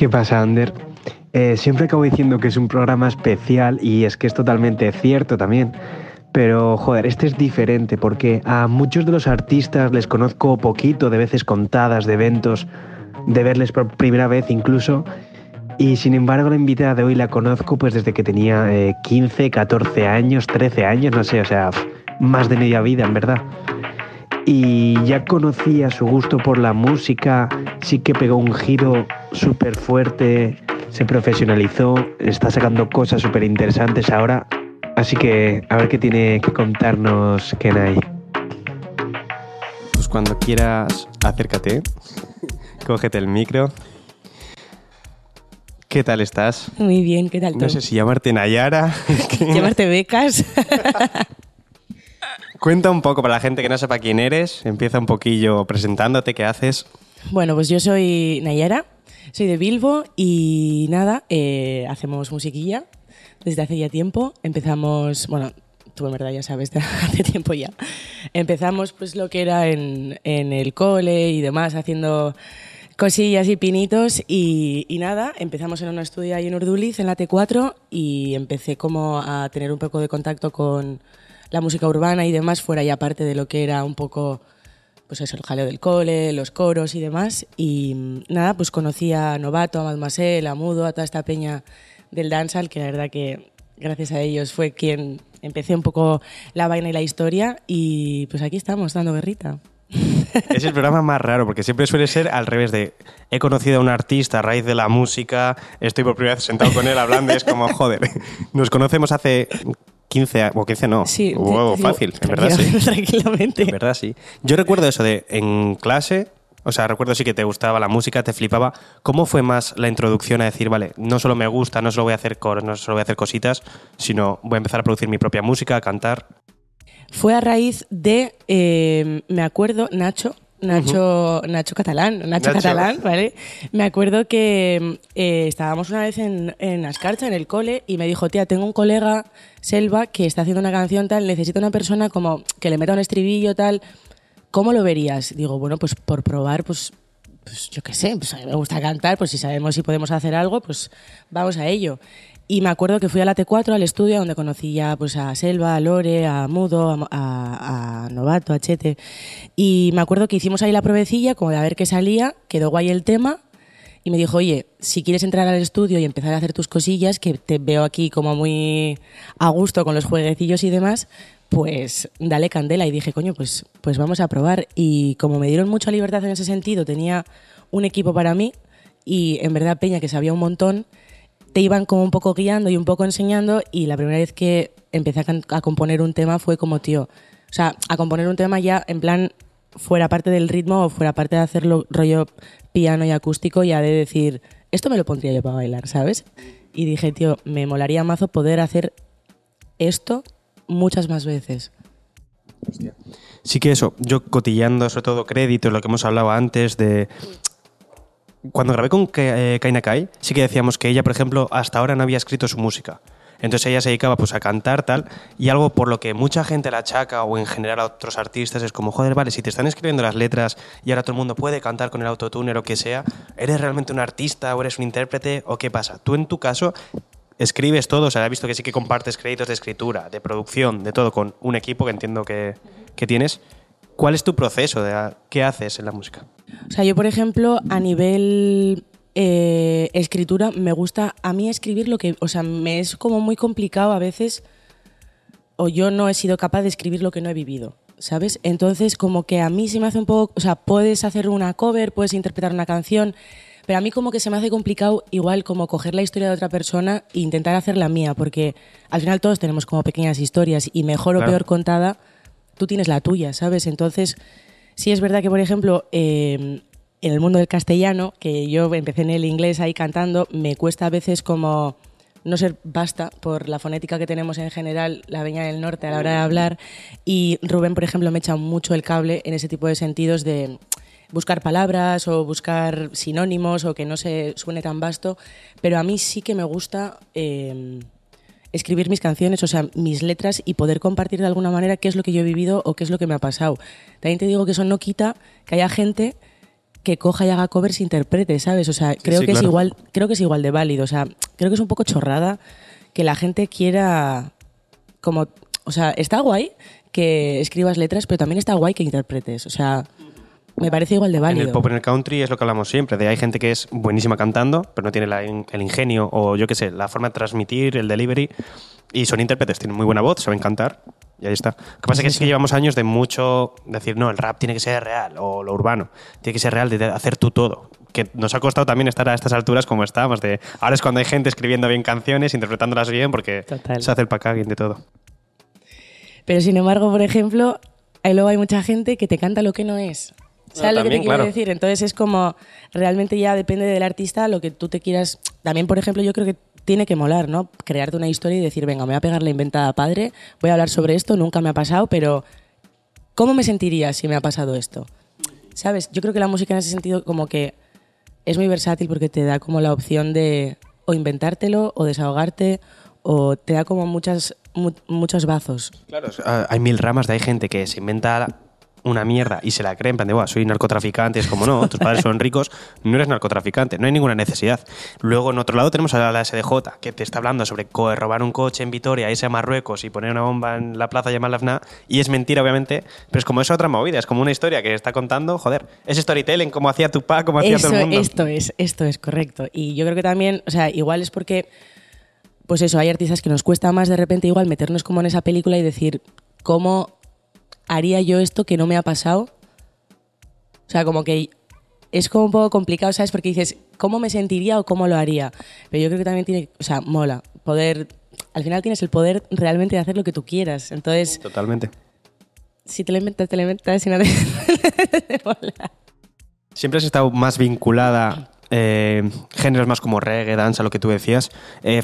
¿Qué pasa, Ander? Eh, siempre acabo diciendo que es un programa especial y es que es totalmente cierto también. Pero, joder, este es diferente porque a muchos de los artistas les conozco poquito, de veces contadas, de eventos, de verles por primera vez incluso. Y sin embargo, la invitada de hoy la conozco pues desde que tenía 15, 14 años, 13 años, no sé, o sea, más de media vida, en verdad. Y ya conocía su gusto por la música, sí que pegó un giro súper fuerte, se profesionalizó, está sacando cosas súper interesantes ahora Así que a ver qué tiene que contarnos Kenai. Pues cuando quieras, acércate, cógete el micro. ¿Qué tal estás? Muy bien, ¿qué tal No sé si llamarte Nayara. llamarte Becas. Cuenta un poco para la gente que no sepa quién eres. Empieza un poquillo presentándote, ¿qué haces? Bueno, pues yo soy Nayara, soy de Bilbo y nada, eh, hacemos musiquilla desde hace ya tiempo. Empezamos, bueno, tú en verdad ya sabes, hace tiempo ya. Empezamos pues lo que era en, el cole y demás, haciendo cosillas y pinitos y, y, nada, empezamos en un estudio ahí en Urduliz, en la T4 y empecé como a tener un poco de contacto con la música urbana y demás, fuera ya parte de lo que era un poco, pues eso, el jaleo del cole, los coros y demás. Y nada, pues conocí a Novato, a Mademoiselle, a Mudo, a toda esta peña del dancehall, que la verdad que gracias a ellos fue quien empecé un poco la vaina y la historia y pues aquí estamos dando guerrita. Es el programa más raro porque siempre suele ser al revés de he conocido a un artista a raíz de la música, estoy por primera vez sentado con él hablando y es como, joder, nos conocemos hace 15 o 15 no, sí, fácil, en verdad sí. Tranquilamente. En verdad sí. Yo recuerdo eso de en clase o sea, recuerdo sí que te gustaba la música, te flipaba. ¿Cómo fue más la introducción a decir, vale, no solo me gusta, no solo voy a hacer coros, no solo voy a hacer cositas, sino voy a empezar a producir mi propia música, a cantar? Fue a raíz de, eh, me acuerdo, Nacho, Nacho, Nacho Catalán, Nacho, Catalán, ¿vale? Me acuerdo que eh, estábamos una vez en, en Ascarcha, en el cole, y me dijo, tía, tengo un colega, Selva, que está haciendo una canción tal, necesito una persona como que le meta un estribillo tal, ¿Cómo lo verías? Digo, bueno, pues por probar, pues, pues yo qué sé, pues a mí me gusta cantar, pues si sabemos si podemos hacer algo, pues vamos a ello. Y me acuerdo que fui a la T4, al estudio, donde conocí ya pues, a Selva, a Lore, a Mudo, a, Novato, a Chete. Y me acuerdo que hicimos ahí la provecilla, como de a ver qué salía, quedó guay el tema. Y me dijo, oye, si quieres entrar al estudio y empezar a hacer tus cosillas, que te veo aquí como muy a gusto con los jueguecillos y demás, pues dale candela y dije, coño, pues, pues vamos a probar. Y como me dieron mucha libertad en ese sentido, tenía un equipo para mí y en verdad Peña, que sabía un montón, te iban como un poco guiando y un poco enseñando y la primera vez que empecé a, componer un tema fue como, tío, o sea, a componer un tema ya en plan fuera parte del ritmo o fuera parte de hacerlo rollo piano y acústico, ya de decir, esto me lo pondría yo para bailar, ¿sabes? Y dije, tío, me molaría mazo poder hacer esto muchas más veces. Sí que eso, yo cotillando sobre todo créditos, lo que hemos hablado antes de... Cuando grabé con eh, Kaina Kai, sí que decíamos que ella, por ejemplo, hasta ahora no había escrito su música. Entonces ella se dedicaba pues a cantar tal y algo por lo que mucha gente la achaca o en general a otros artistas es como, joder, vale, si te están escribiendo las letras y ahora todo el mundo puede cantar con el autotune o lo que sea, ¿eres realmente un artista o eres un intérprete o qué pasa? Tú en tu caso escribes todo, o sea, he visto que sí que compartes créditos de escritura, de producción, de todo con un equipo que entiendo que, tienes. ¿Cuál es tu proceso? De, ¿Qué haces en la música? O sea, yo, por ejemplo, a nivel eh, escritura, me gusta a mí escribir lo que, o sea, me es como muy complicado a veces, o yo no he sido capaz de escribir lo que no he vivido, ¿sabes? Entonces, como que a mí se me hace un poco, o sea, puedes hacer una cover, puedes interpretar una canción, pero a mí como que se me hace complicado igual como coger la historia de otra persona e intentar hacer la mía, porque al final todos tenemos como pequeñas historias y mejor o peor contada, tú tienes la tuya, ¿sabes? Entonces, sí es verdad que, por ejemplo, em, en el mundo del castellano, que yo empecé en el inglés ahí cantando, me cuesta a veces como no ser basta por la fonética que tenemos en general, la veña del norte a la hora de hablar. Y Rubén, por ejemplo, me echa mucho el cable en ese tipo de sentidos de buscar palabras o buscar sinónimos o que no se suene tan vasto, pero a mí sí que me gusta eh, escribir mis canciones, o sea, mis letras y poder compartir de alguna manera qué es lo que yo he vivido o qué es lo que me ha pasado. También te digo que eso no quita que haya gente que coja y haga covers e interprete, ¿sabes? O sea, creo sí, que es igual, creo que es igual de válido. O sea, creo que es un poco chorrada que la gente quiera como. O sea, está guay que escribas letras, pero también está guay que interpretes. O sea, me parece igual de En válido. el pop en el country es lo que hablamos siempre, de hay gente que es buenísima cantando, pero no tiene la el ingenio o yo qué sé, la forma de transmitir, el delivery, y son intérpretes, tienen muy buena voz, saben cantar, y ahí está. Lo que pasa es que sí que llevamos años de mucho decir, no, el rap tiene que ser real, o lo urbano, tiene que ser real, de hacer tú todo. Que nos ha costado también estar a estas alturas como estamos, de ahora es cuando hay gente escribiendo bien canciones, interpretándolas bien, porque Total. se hace el packaging de todo. Pero sin embargo, por ejemplo, luego hay mucha gente que te canta lo que no es. ¿Sabes lo que te quiero claro. decir? Entonces es como, realmente ya depende del artista lo que tú te quieras. También, por ejemplo, yo creo que tiene que molar, ¿no? Crearte una historia y decir, venga, me voy a pegar la inventada padre, voy a hablar sobre esto, nunca me ha pasado, pero ¿cómo me sentiría si me ha pasado esto? ¿Sabes? Yo creo que la música en ese sentido como que es muy versátil porque te da como la opción de o inventártelo o desahogarte o te da como muchas, mu- muchos bazos. Claro, hay mil ramas de hay gente que se inventa una mierda y se la cree en plan de, "Buah, soy narcotraficante, es como no, tus padres son ricos, no eres narcotraficante, no hay ninguna necesidad. Luego en otro lado tenemos a la SDJ, que te está hablando sobre robar un coche en Vitoria, irse a Marruecos y poner una bomba en la plaza llamada FNA, y es mentira obviamente, pero es como es otra movida, es como una historia que está contando, joder, es storytelling, como hacía Tupac, como hacía Eso, todo el mundo. esto es, esto es correcto. Y yo creo que también, o sea, igual es porque, pues eso, hay artistas que nos cuesta más de repente igual meternos como en esa película y decir, ¿cómo haría yo esto que no me ha pasado? O sea, como que es como un poco complicado, ¿sabes? Porque dices, ¿cómo me sentiría o cómo lo haría? Pero yo creo que también tiene, o sea, mola, poder, al final tienes el poder realmente de hacer lo que tú quieras. Entonces, Totalmente. si te lo inventas, te lo inventas, si no te... mola. Siempre has estado más vinculada eh, géneros más como reggae, danza, lo que tú decías. Eh,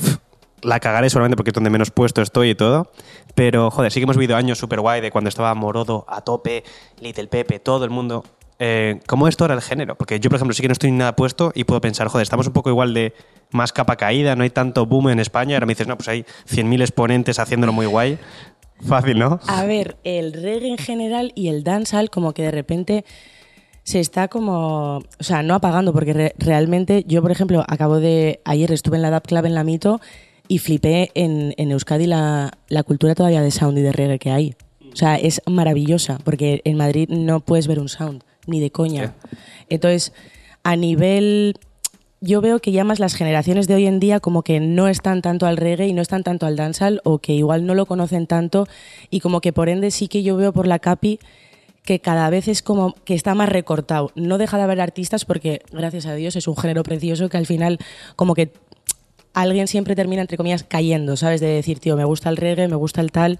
la cagaré solamente porque es donde menos puesto estoy y todo. Pero, joder, sí que hemos vivido años súper guay de cuando estaba Morodo, a tope, Little Pepe, todo el mundo. Eh, ¿Cómo esto era el género? Porque yo, por ejemplo, sí que no estoy ni nada puesto y puedo pensar, joder, estamos un poco igual de más capa caída, no hay tanto boom en España. Ahora me dices, no, pues hay 100.000 exponentes haciéndolo muy guay. Fácil, ¿no? A ver, el reggae en general y el dancehall como que de repente se está como, o sea, no apagando porque re- realmente yo, por ejemplo, acabo de, ayer estuve en la DAP Club en la Mito y flipé en, en Euskadi la, la cultura todavía de sound y de reggae que hay. O sea, es maravillosa porque en Madrid no puedes ver un sound, ni de coña. Entonces, a nivel yo veo que ya más las generaciones de hoy en día como que no están tanto al reggae y no están tanto al dancehall o que igual no lo conocen tanto y como que por ende sí que yo veo por la capi que cada vez es como que está más recortado. No deja de haber artistas porque gracias a Dios es un género precioso que al final como que alguien siempre termina entre comillas cayendo, ¿sabes? De decir, tío, me gusta el reggae, me gusta el tal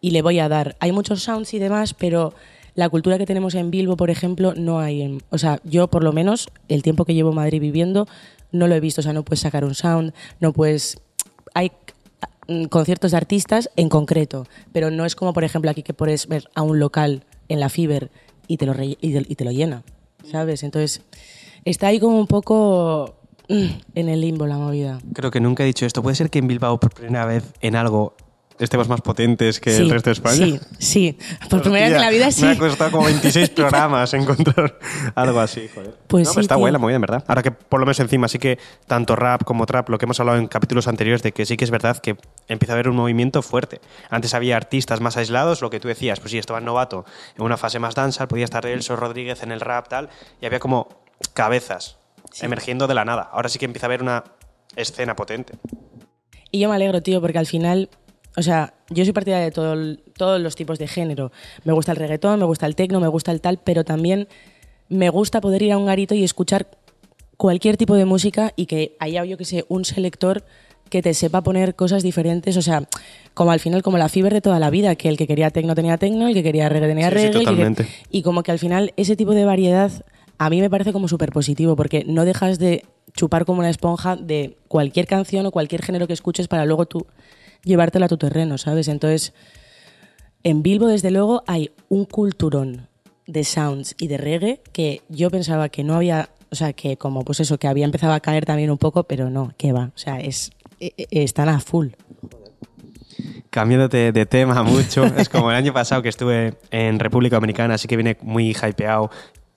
y le voy a dar. Hay muchos sounds y demás, pero la cultura que tenemos en Bilbo, por ejemplo, no hay. En, o sea, yo por lo menos, el tiempo que llevo Madrid viviendo, no lo he visto. O sea, no puedes sacar un sound, no puedes... Hay conciertos de artistas en concreto, pero no es como, por ejemplo, aquí que puedes ver a un local en la Fiber y te lo, y te, lo llena, ¿sabes? Entonces, está ahí como un poco en el limbo la movida. Creo que nunca he dicho esto. ¿Puede ser que en Bilbao por primera vez en algo estemos más potentes que el resto de España? Sí, sí. Por primera vez en la vida sí. Me ha costado como 26 programas encontrar algo así, joder. Pues No, sí, pero está buena, muy bien, ¿verdad? Ahora que por lo menos encima sí que tanto rap como trap, lo que hemos hablado en capítulos anteriores, de que sí que es verdad que empieza a haber un movimiento fuerte. Antes había artistas más aislados, lo que tú decías, pues sí, estaba novato en una fase más danza, podía estar Elso Rodríguez en el rap, tal, y había como cabezas emergiendo de la nada. Ahora sí que empieza a haber una escena potente. Y yo me alegro, tío, porque al final, o sea, yo soy partidaria de todo todos los tipos de género. Me gusta el reggaetón, me gusta el tecno, me gusta el tal, pero también me gusta poder ir a un garito y escuchar cualquier tipo de música y que haya, yo que sé, un selector que te sepa poner cosas diferentes, o sea, como al final, como la fibra de toda la vida, que el que quería tecno tenía tecno, el que quería reggae tenía Sí, sí, que- totalmente. y como que al final ese tipo de variedad a mí me parece como súper positivo, porque no dejas de chupar como una esponja de cualquier canción o cualquier género que escuches para luego tú llevártelo a tu terreno, ¿sabes? Entonces, en Bilbo, desde luego, hay un culturón de sounds y de reggae que yo pensaba que no había, o sea, que como pues eso, que había empezado a caer también un poco, pero no, que va, o sea, es, e- e- están a full. Cambiándote de tema mucho, es como el año pasado que estuve en República Dominicana, así que vine muy hypeado.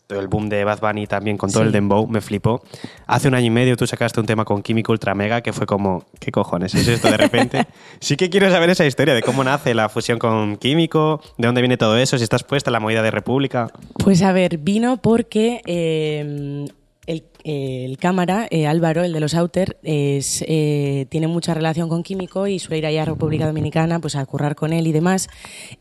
El boom de Bad Bunny también con todo Sí. el dembow, me flipó. Hace un año y medio tú sacaste un tema con Químico Ultra Mega que fue como, ¿qué cojones es esto de repente? sí que quiero saber esa historia de cómo nace la fusión con Químico, de dónde viene todo eso, si estás puesta en la movida de República. Pues a ver, vino porque eh, el, el cámara, eh, Álvaro, el de los Outer, es, eh, tiene mucha relación con Químico y suele ir allá a República Dominicana pues, a currar con él y demás.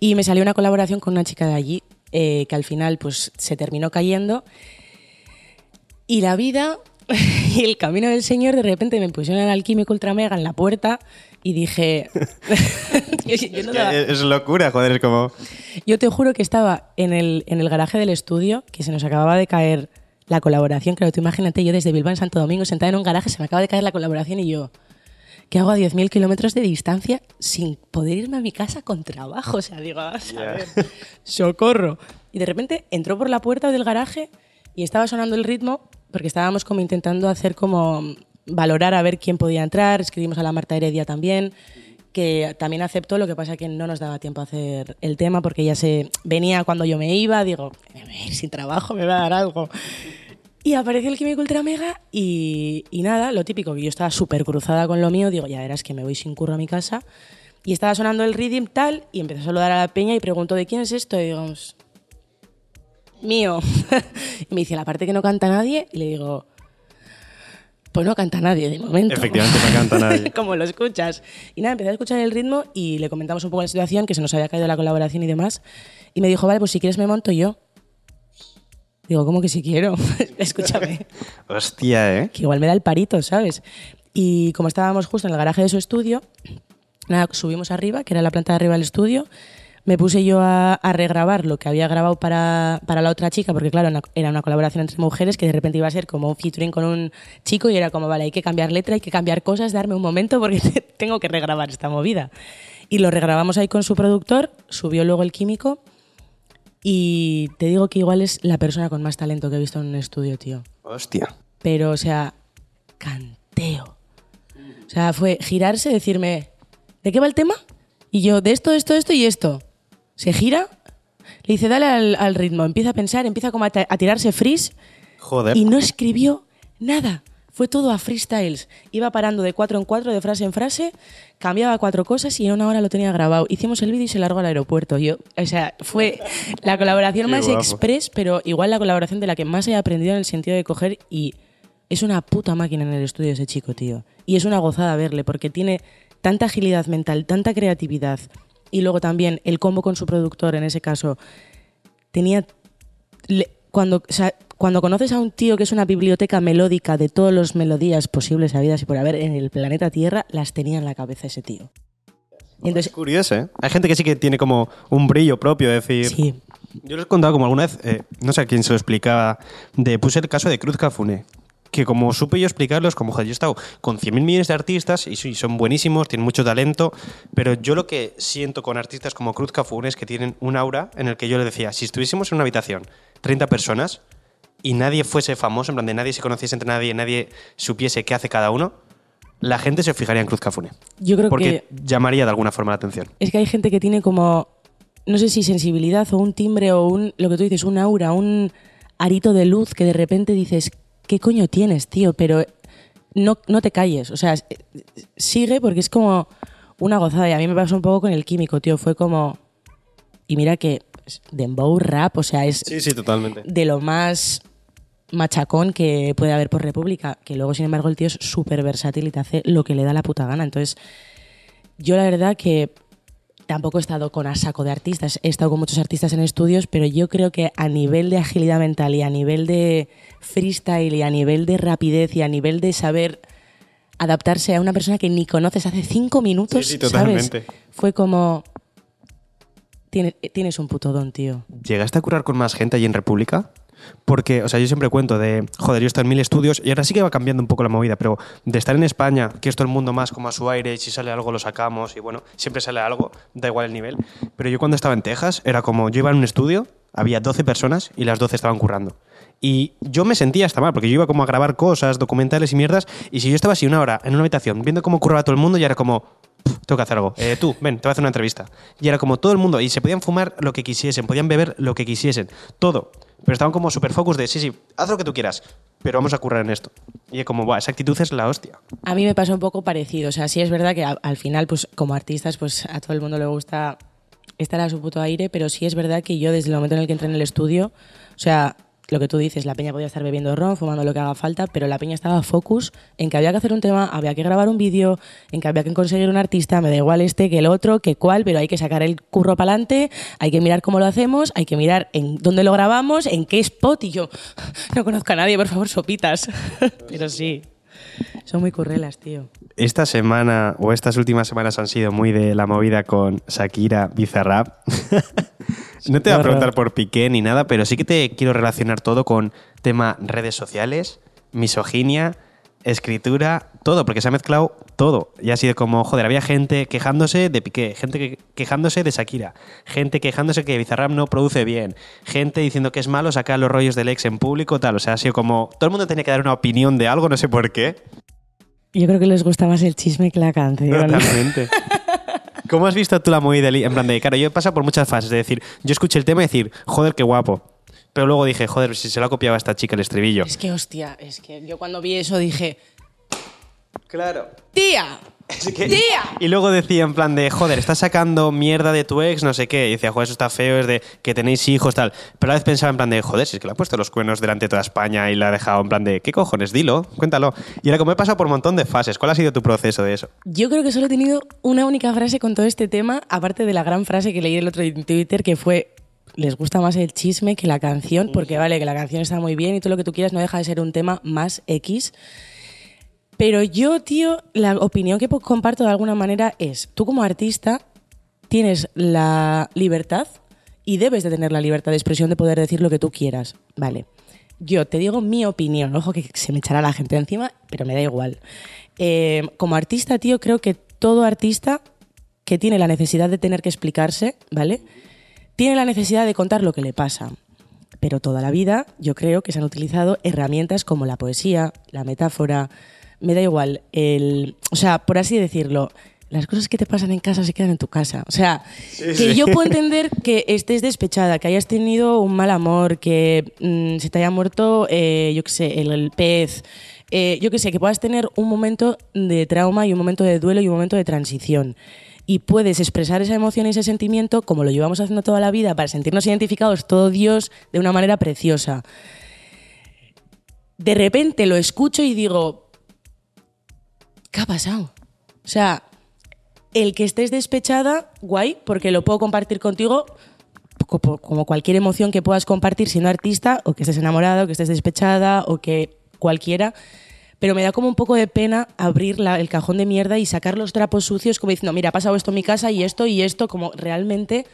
Y me salió una colaboración con una chica de allí eh, que al final pues, se terminó cayendo. Y la vida y el camino del Señor de repente me pusieron al Químico Ultra Mega en la puerta y dije... yo, yo no daba- Es, es locura, joder, es como... yo te juro que estaba en el, en el garaje del estudio, que se nos acababa de caer la colaboración. Claro, tú imagínate, yo desde Bilbao en Santo Domingo, sentada en un garaje, se me acaba de caer la colaboración y yo, ¿qué hago a 10.000 kilómetros de distancia sin poder irme a mi casa con trabajo? O sea, digo, a saber, socorro. Y de repente entró por la puerta del garaje y estaba sonando el ritmo, porque estábamos como intentando hacer como valorar a ver quién podía entrar, escribimos a la Marta Heredia también, que también aceptó, lo que pasa que no nos daba tiempo a hacer el tema porque ya se venía cuando yo me iba, digo, "Me voy a ir sin trabajo, me va a dar algo. Y apareció el Químico Ultra Mega y, y nada, lo típico, que yo estaba súper cruzada con lo mío, digo, ya verás que me voy sin curro a mi casa. Y estaba sonando el rhythm tal y empezó a saludar a la peña y preguntó, ¿de quién es esto? Y digo, "Es mío. y me dice, la parte que no canta nadie, y le digo, pues no canta nadie de momento. Efectivamente, no canta nadie. Como lo escuchas. Y nada, empecé a escuchar el ritmo y le comentamos un poco la situación, que se nos había caído la colaboración y demás. Y me dijo, vale, pues si quieres me monto yo. Digo, ¿cómo que si quiero? Escúchame. Hostia, ¿eh? Que igual me da el parito, ¿sabes? Y como estábamos justo en el garaje de su estudio, nada, subimos arriba, que era la planta de arriba del estudio. Me puse yo a, a regrabar lo que había grabado para, para la otra chica, porque claro, una- era una colaboración entre mujeres que de repente iba a ser como un featuring con un chico y era como, vale, hay que cambiar letra, hay que cambiar cosas, darme un momento porque tengo que regrabar esta movida. Y lo regrabamos ahí con su productor, subió luego el químico y te digo que igual es la persona con más talento que he visto en un estudio, tío Hostia. pero, o sea, canteo. O sea, fue girarse, decirme, ¿de qué va el tema? Y yo, de esto, esto, esto y esto. Se gira, le dice, dale al, al ritmo, empieza a pensar, empieza como a, tirarse freeze Joder. y no escribió nada. Fue todo a freestyles. Iba parando de cuatro en cuatro, de frase en frase, cambiaba cuatro cosas y en una hora lo tenía grabado. Hicimos el vídeo y se largó al aeropuerto. Yo, o sea, fue la colaboración más express, pero igual la colaboración de la que más he aprendido en el sentido de coger y es una puta máquina en el estudio ese chico, tío. Y es una gozada verle porque tiene tanta agilidad mental, tanta creatividad y luego también el combo con su productor, en ese caso, tenía le- cuando, o sea, cuando conoces a un tío que es una biblioteca melódica de todas las melodías posibles habidas y por haber en el planeta Tierra, las tenía en la cabeza ese tío. Y entonces, Curioso, ¿eh? Hay gente que sí que tiene como un brillo propio, es decir... sí, Yo les he contado como alguna vez, eh, no sé a quién se lo explicaba, de puse el caso de Cruz Cafune. Que como supe yo explicarlos, como joder, yo he estado con 100.000 millones de artistas y son buenísimos, tienen mucho talento, pero yo lo que siento con artistas como Cruz Cafune es que tienen un aura en el que yo le decía, si estuviésemos en una habitación, 30 personas, y nadie fuese famoso, en plan de nadie se conociese entre nadie, nadie supiese qué hace cada uno, la gente se fijaría en Cruz Cafune. yo creo Porque que llamaría de alguna forma la atención. es que hay gente que tiene como, no sé si sensibilidad o un timbre o un, lo que tú dices, un aura, un arito de luz que de repente dices, ¿qué coño tienes, tío? Pero no, no te calles, o sea, sigue porque es como una gozada. Y a mí me pasó un poco con el químico, tío. Fue como, y mira que es dembow rap, o sea, es Sí, sí, totalmente. de lo más machacón que puede haber por República, que luego, sin embargo, el tío es súper versátil y te hace lo que le da la puta gana. Entonces, yo la verdad que tampoco he estado con a saco de artistas, he estado con muchos artistas en estudios, pero yo creo que a nivel de agilidad mental y a nivel de freestyle y a nivel de rapidez y a nivel de saber adaptarse a una persona que ni conoces hace cinco minutos, Sí, sí, ¿sabes? totalmente. Fue como... "Tiene- Tienes un puto don, tío. ¿Llegaste a curar con más gente allí en República? Porque, o sea, yo siempre cuento de, joder, yo estado en mil estudios y ahora sí que va cambiando un poco la movida, pero de estar en España, que es todo el mundo más como a su aire y si sale algo lo sacamos y bueno, siempre sale algo, da igual el nivel. Pero yo cuando estaba en Texas era como, yo iba en un estudio, había 12 personas y las 12 estaban currando. Y yo me sentía hasta mal, porque yo iba como a grabar cosas, documentales y mierdas, y si yo estaba así una hora en una habitación viendo cómo curraba todo el mundo, ya era como, "Puf, tengo que hacer algo. Eh, tú, ven, te voy a hacer una entrevista. Y era como todo el mundo, y se podían fumar lo que quisiesen, podían beber lo que quisiesen, todo. Pero estaban como super focus de, sí, sí, haz lo que tú quieras, pero vamos a currar en esto. Y como, Buah, esa actitud es la hostia. A mí me pasa un poco parecido. O sea, sí es verdad que al final, pues como artistas, pues a todo el mundo le gusta estar a su puto aire, pero sí es verdad que yo desde el momento en el que entré en el estudio, o sea, lo que tú dices, la peña podía estar bebiendo ron, fumando lo que haga falta, pero la peña estaba focus en que había que hacer un tema, había que grabar un vídeo, en que había que conseguir un artista, me da igual este que el otro, que cuál, pero hay que sacar el curro para adelante, hay que mirar cómo lo hacemos, hay que mirar en dónde lo grabamos, en qué spot, y yo no conozco a nadie, por favor, sopitas. pero sí, son muy currelas, tío. Esta semana o estas últimas semanas han sido muy de la movida con Shakira Bizarrap. no te voy a preguntar por Piqué ni nada, pero sí que te quiero relacionar todo con tema redes sociales, misoginia, escritura, todo, porque se ha mezclado todo. Y ha sido como, joder, había gente quejándose de Piqué, gente que- quejándose de Shakira, gente quejándose que Bizarrap no produce bien, gente diciendo que es malo sacar los rollos del ex en público, tal. O sea, ha sido como, todo el mundo tenía que dar una opinión de algo, no sé por qué. Yo creo que les gusta más el chisme que la canción. Totalmente. ¿Cómo has visto tú la movida? En plan de, claro, yo he pasado por muchas fases de decir, yo escuché el tema y decir, joder, qué guapo. Pero luego dije, joder, si se lo ha copiado a esta chica el estribillo. Es que, hostia, es que yo cuando vi eso dije, Claro. tía, tía. Y luego decía en plan de, joder, estás sacando mierda de tu ex, no sé qué. Y decía, joder, eso está feo, es de que tenéis hijos, tal. Pero a la vez pensaba en plan de, joder, si es que le ha puesto los cuernos delante de toda España y la ha dejado en plan de, ¿qué cojones? Dilo, cuéntalo. Y era como he pasado por un montón de fases. ¿Cuál ha sido tu proceso de eso? Yo creo que solo he tenido una única frase con todo este tema, aparte de la gran frase que leí el otro día en Twitter, que fue, les gusta más el chisme que la canción, porque vale, que la canción está muy bien y todo lo que tú quieras no deja de ser un tema más X. Pero yo, tío, la opinión que comparto de alguna manera es, tú como artista tienes la libertad y debes de tener la libertad de expresión de poder decir lo que tú quieras, ¿vale? Yo te digo mi opinión, ojo que se me echará la gente encima, pero me da igual. Eh, como artista, tío, creo que todo artista que tiene la necesidad de tener que explicarse, ¿vale? Tiene la necesidad de contar lo que le pasa. Pero toda la vida yo creo que se han utilizado herramientas como la poesía, la metáfora, me da igual, el, o sea, por así decirlo, las cosas que te pasan en casa se quedan en tu casa. O sea, que yo puedo entender que estés despechada, que hayas tenido un mal amor, que mm, se te haya muerto, eh, yo qué sé, el, el pez, eh, yo qué sé, que puedas tener un momento de trauma y un momento de duelo y un momento de transición. Y puedes expresar esa emoción y ese sentimiento como lo llevamos haciendo toda la vida para sentirnos identificados todo Dios de una manera preciosa. De repente lo escucho y digo, ¿qué ha pasado? O sea, el que estés despechada, guay, porque lo puedo compartir contigo co- como cualquier emoción que puedas compartir siendo artista, o que estés enamorada, o que estés despechada, o que cualquiera. Pero me da como un poco de pena abrir el cajón de mierda y sacar los trapos sucios como diciendo, mira, ha pasado esto en mi casa y esto y esto, como realmente...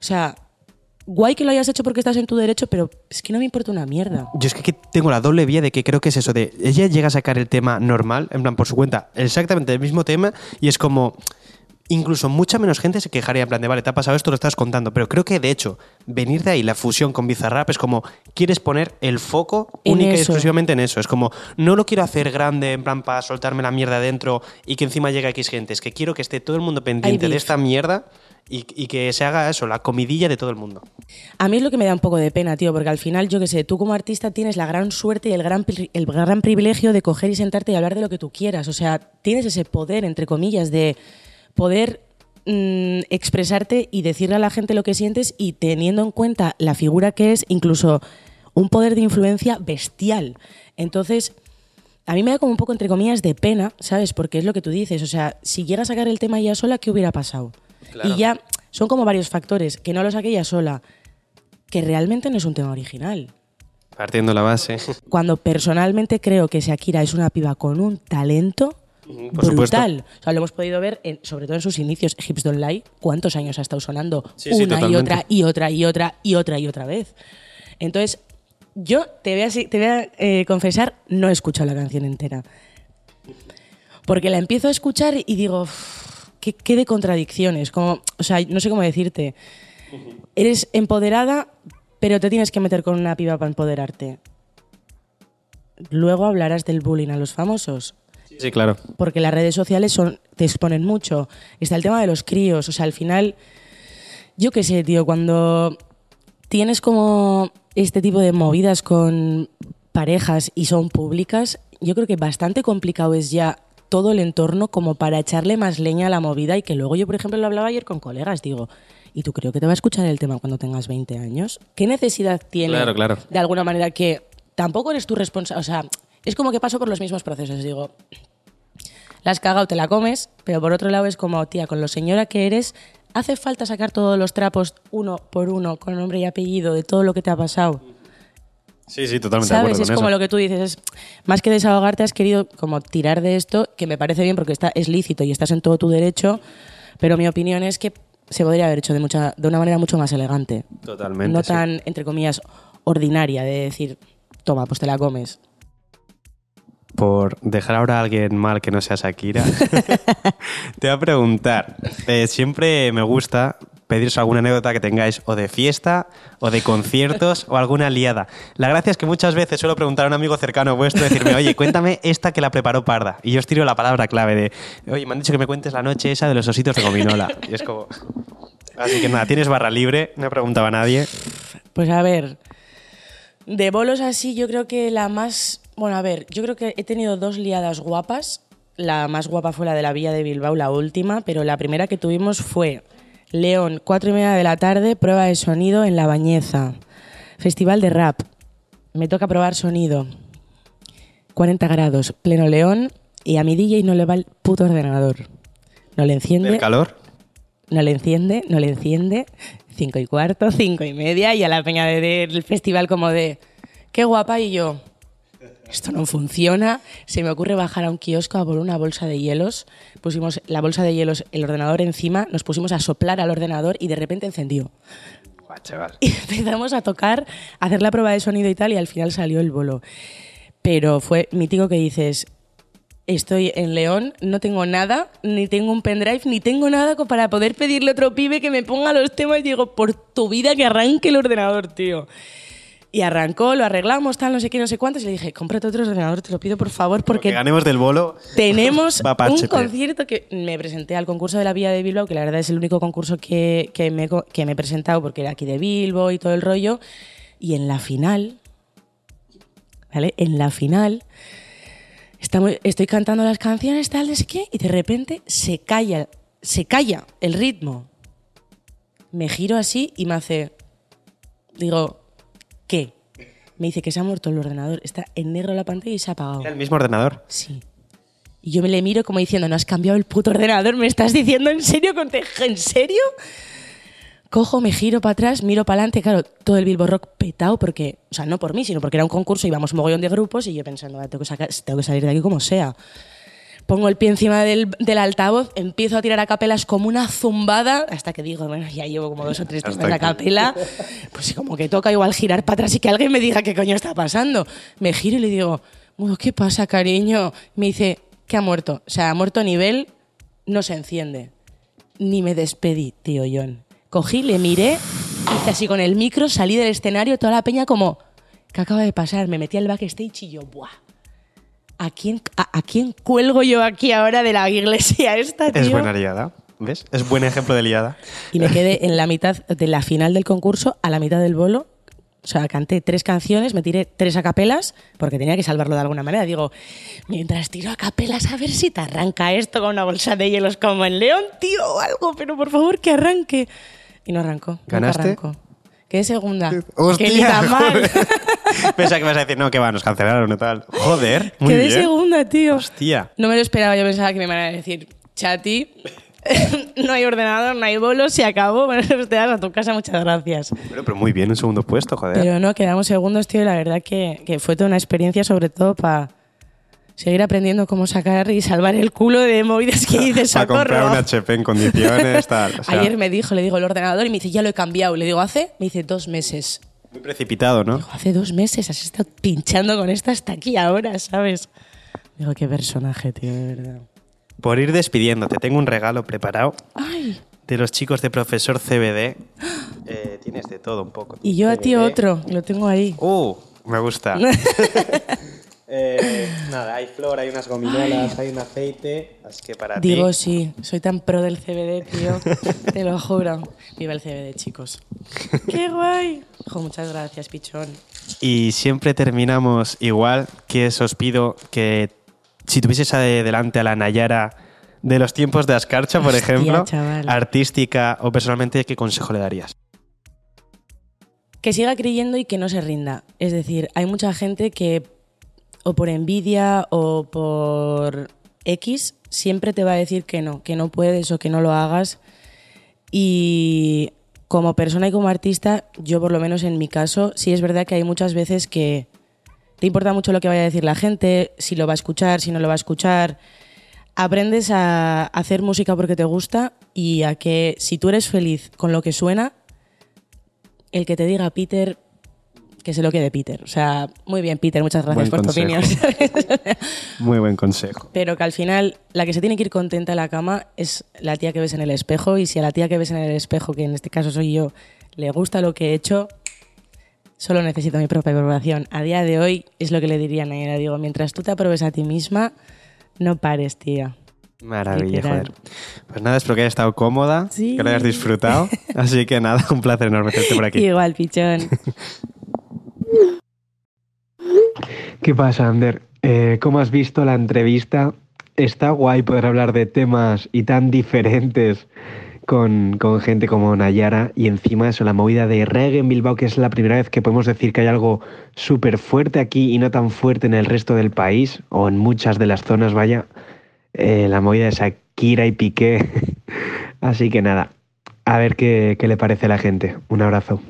O sea, guay que lo hayas hecho porque estás en tu derecho, pero es que no me importa una mierda. Yo es que aquí tengo la doble vía de que creo que es eso de ella llega a sacar el tema normal, en plan por su cuenta, exactamente el mismo tema y es como incluso mucha menos gente se quejaría en plan de vale, te ha pasado esto, lo estás contando, pero creo que de hecho venir de ahí la fusión con Bizarrap es como quieres poner el foco En única y exclusivamente en eso, es como no lo quiero hacer grande en plan para soltarme la mierda dentro y que encima llegue X gente, es que quiero que esté todo el mundo pendiente de esta mierda y, y que se haga eso, la comidilla de todo el mundo. A mí es lo que me da un poco de pena, tío, porque al final, yo qué sé, tú como artista tienes la gran suerte y el gran, el gran privilegio de coger y sentarte y hablar de lo que tú quieras. O sea, tienes ese poder, entre comillas, de poder mm, expresarte y decirle a la gente lo que sientes y teniendo en cuenta la figura que es, incluso un poder de influencia bestial. Entonces, a mí me da como un poco, entre comillas, de pena, ¿sabes? Porque es lo que tú dices. O sea, si llega a sacar el tema ella sola, ¿qué hubiera pasado? Y ya son como varios factores. Que no lo saque ella sola. Que realmente no es un tema original. Partiendo la base. Cuando personalmente creo que Shakira es una piba con un talento por supuesto. brutal. O sea, lo hemos podido ver, en- sobre todo en sus inicios. Hips Don't Lie, ¿cuántos años ha estado sonando? Sí, sí, una y otra y otra y otra y otra y otra vez. Entonces, yo te voy a, si- te voy a eh, confesar, no he escuchado la canción entera. Porque la empiezo a escuchar y digo, "Uf, qué, qué de contradicciones. Como, o sea, no sé cómo decirte. Eres empoderada, pero te tienes que meter con una piba para empoderarte. Luego hablarás del bullying a los famosos Sí, claro. porque las redes sociales son, te exponen mucho. Está el tema de los críos, o sea, al final, yo qué sé, tío, cuando tienes como este tipo de movidas con parejas y son públicas, yo creo que bastante complicado es ya todo el entorno como para echarle más leña a la movida y que luego yo, por ejemplo, lo hablaba ayer con colegas, digo, ¿y tú creo que te va a escuchar el tema cuando tengas 20 años? ¿Qué necesidad tiene Claro, claro. de alguna manera que tampoco eres tu responsable? O sea, es como que paso por los mismos procesos, digo, la has cagado, te la comes, pero por otro lado es como, tía, con lo señora que eres, ¿hace falta sacar todos los trapos uno por uno, con nombre y apellido, de todo lo que te ha pasado? Sí, sí, totalmente de ¿Sabes? acuerdo Es con como eso. lo que tú dices, es más que desahogarte, has querido como tirar de esto, que me parece bien porque está, es lícito y estás en todo tu derecho, pero mi opinión es que se podría haber hecho de, mucha, de una manera mucho más elegante. Totalmente. no sí. tan, entre comillas, ordinaria de decir, toma, pues te la comes. Por dejar ahora a alguien mal que no sea Shakira, te voy a preguntar. eh, siempre me gusta pediros alguna anécdota que tengáis o de fiesta o de conciertos o alguna liada. La gracia es que muchas veces suelo preguntar a un amigo cercano vuestro, decirme, oye, cuéntame esta que la preparó Parda. Y yo os tiro la palabra clave de, oye, me han dicho que me cuentes la noche esa de los ositos de gominola. Y es como... Así que nada, tienes barra libre, no preguntaba a nadie. Pues a ver, de bolos así, yo creo que la más. Bueno, a ver, yo creo que he tenido dos liadas guapas. La más guapa fue la de la Villa de Bilbao, la última, pero la primera que tuvimos fue León, cuatro y media de la tarde, prueba de sonido en La Bañeza. Festival de rap. Me toca probar sonido. 40 grados, pleno León, y a mi DJ no le va el puto ordenador. No le enciende ¿El calor? no le enciende, no le enciende, cinco y cuarto, cinco y media, y a la peña de- del festival como de, qué guapa, y yo, esto no funciona, se me ocurre bajar a un kiosco a por una bolsa de hielos, pusimos la bolsa de hielos, el ordenador encima, nos pusimos a soplar al ordenador y de repente encendió. Guau, chaval. Y empezamos a tocar, a hacer la prueba de sonido y tal, y al final salió el bolo. Pero fue mítico que dices, estoy en León, no tengo nada, ni tengo un pendrive, ni tengo nada para poder pedirle a otro pibe que me ponga los temas y digo, por tu vida que arranque el ordenador, tío. Y arrancó, lo arreglamos, tal, no sé qué, no sé cuántos, y le dije, cómprate otro ordenador, te lo pido por favor, Que porque ganemos del bolo. tenemos Va un concierto que me presenté al concurso de la Villa de Bilbao, que la verdad es el único concurso que, que me, que me he presentado porque era aquí de Bilbo y todo el rollo. Y en la final, ¿vale? En la final, estamos, estoy cantando las canciones, tal, no sé qué, y de repente se calla, se calla el ritmo. Me giro así y me hace, digo, ¿qué? Me dice que se ha muerto el ordenador, está en negro la pantalla y se ha apagado. ¿Era el mismo ordenador? Sí. Y yo me le miro como diciendo, no has cambiado el puto ordenador, ¿me estás diciendo en serio? ¿En serio? Cojo, me giro para atrás, miro para adelante, claro, todo el Bilbo Rock petado, porque, o sea, no por mí, sino porque era un concurso, íbamos un mogollón de grupos y yo pensando, "Ah, tengo que, sacar- tengo que salir de aquí como sea. Pongo el pie encima del, del altavoz, empiezo a tirar a capelas como una zumbada, hasta que digo, bueno, ya llevo como dos o tres de aquí. capela, pues como que toca igual girar para atrás y que alguien me diga qué coño está pasando. Me giro y le digo, "Bueno, ¿qué pasa, cariño? Me dice, que ha muerto. O sea, ha muerto a nivel, no se enciende. Ni me despedí, tío John. Cogí, le miré, hice así con el micro, salí del escenario, toda la peña como, ¿qué acaba de pasar? Me metí al backstage y yo, ¡buah! ¿A quién, a, a quién cuelgo yo aquí ahora de la iglesia esta, tío? Es buena liada. ¿Ves? Es buen ejemplo de liada. Y me quedé en la mitad de la final del concurso, a la mitad del bolo. O sea, canté tres canciones, me tiré tres a capelas, porque tenía que salvarlo de alguna manera. Digo, mientras tiro a capelas, a ver si te arranca esto con una bolsa de hielos como en León, tío, o algo, pero por favor que arranque. Y no arrancó. nunca ¿Ganaste? arrancó. Quedé segunda. ¡Hostia! Que ni tan mal. Pensaba que ibas a decir, no, que va, nos cancelaron y tal. Joder, muy Quedé bien. segunda, tío. Hostia. No me lo esperaba, yo pensaba que me iban a decir, Chati, no hay ordenador, no hay bolo, se acabó, bueno, te vas a tu casa, muchas gracias. Bueno, pero muy bien, un segundo puesto, joder. Pero no, quedamos segundos, tío, y la verdad que, que fue toda una experiencia, sobre todo para seguir aprendiendo cómo sacar y salvar el culo de movidas que dices, a comprar un HP en condiciones, tal. O sea, Ayer me dijo, le digo el ordenador y me dice, ya lo he cambiado. Le digo, ¿hace? Me dice, dos meses. Muy precipitado, ¿no? Digo, hace dos meses has estado pinchando con esto hasta aquí ahora, ¿sabes? Digo, qué personaje, tío, de verdad. Por ir despidiéndote, tengo un regalo preparado Ay, de los chicos de Profesor CBD. Eh, tienes de todo un poco. y yo a ti CBD. otro, lo tengo ahí. Uh, me gusta. Eh, nada, hay flor, hay unas gominolas, hay un aceite, así que para Digo ti... sí, soy tan pro del CBD, tío. Te lo juro. Viva el CBD, chicos. ¡Qué guay! Jo, muchas gracias, pichón. Y siempre terminamos igual, que os pido que si tuvieses de- delante a la Nayara de los tiempos de Ascarcha, por Hostia, ejemplo, chaval. artística o personalmente, ¿qué consejo le darías? Que siga creyendo y que no se rinda. Es decir, hay mucha gente que o por envidia o por X siempre te va a decir que no, que no puedes o que no lo hagas. Y como persona y como artista, yo por lo menos en mi caso, sí es verdad que hay muchas veces que te importa mucho lo que vaya a decir la gente, si lo va a escuchar, si no lo va a escuchar. Aprendes a hacer música porque te gusta y a que si tú eres feliz con lo que suena, el que te diga Peter, que se lo quede Peter. O sea, muy bien, Peter, muchas gracias Buen por tu opinión. Muy buen consejo. Pero que al final la que se tiene que ir contenta a la cama es la tía que ves en el espejo y si a la tía que ves en el espejo, que en este caso soy yo, le gusta lo que he hecho, solo necesito mi propia aprobación. A día de hoy es lo que le diría a Nayara. Digo, mientras tú te apruebes a ti misma, no pares, tía. Maravilla, joder. Pues nada, espero que hayas estado cómoda, Sí. que lo hayas disfrutado. Así que nada, un placer enorme tenerte por aquí. Igual, pichón. ¿Qué pasa, Ander? Eh, ¿Cómo has visto la entrevista? Está guay poder hablar de temas y tan diferentes con, con gente como Nayara y encima eso, la movida de reggae en Bilbao, que es la primera vez que podemos decir que hay algo súper fuerte aquí y no tan fuerte en el resto del país o en muchas de las zonas, vaya. Eh, la movida de Shakira y Piqué. Así que nada, a ver qué, qué le parece a la gente. Un abrazo.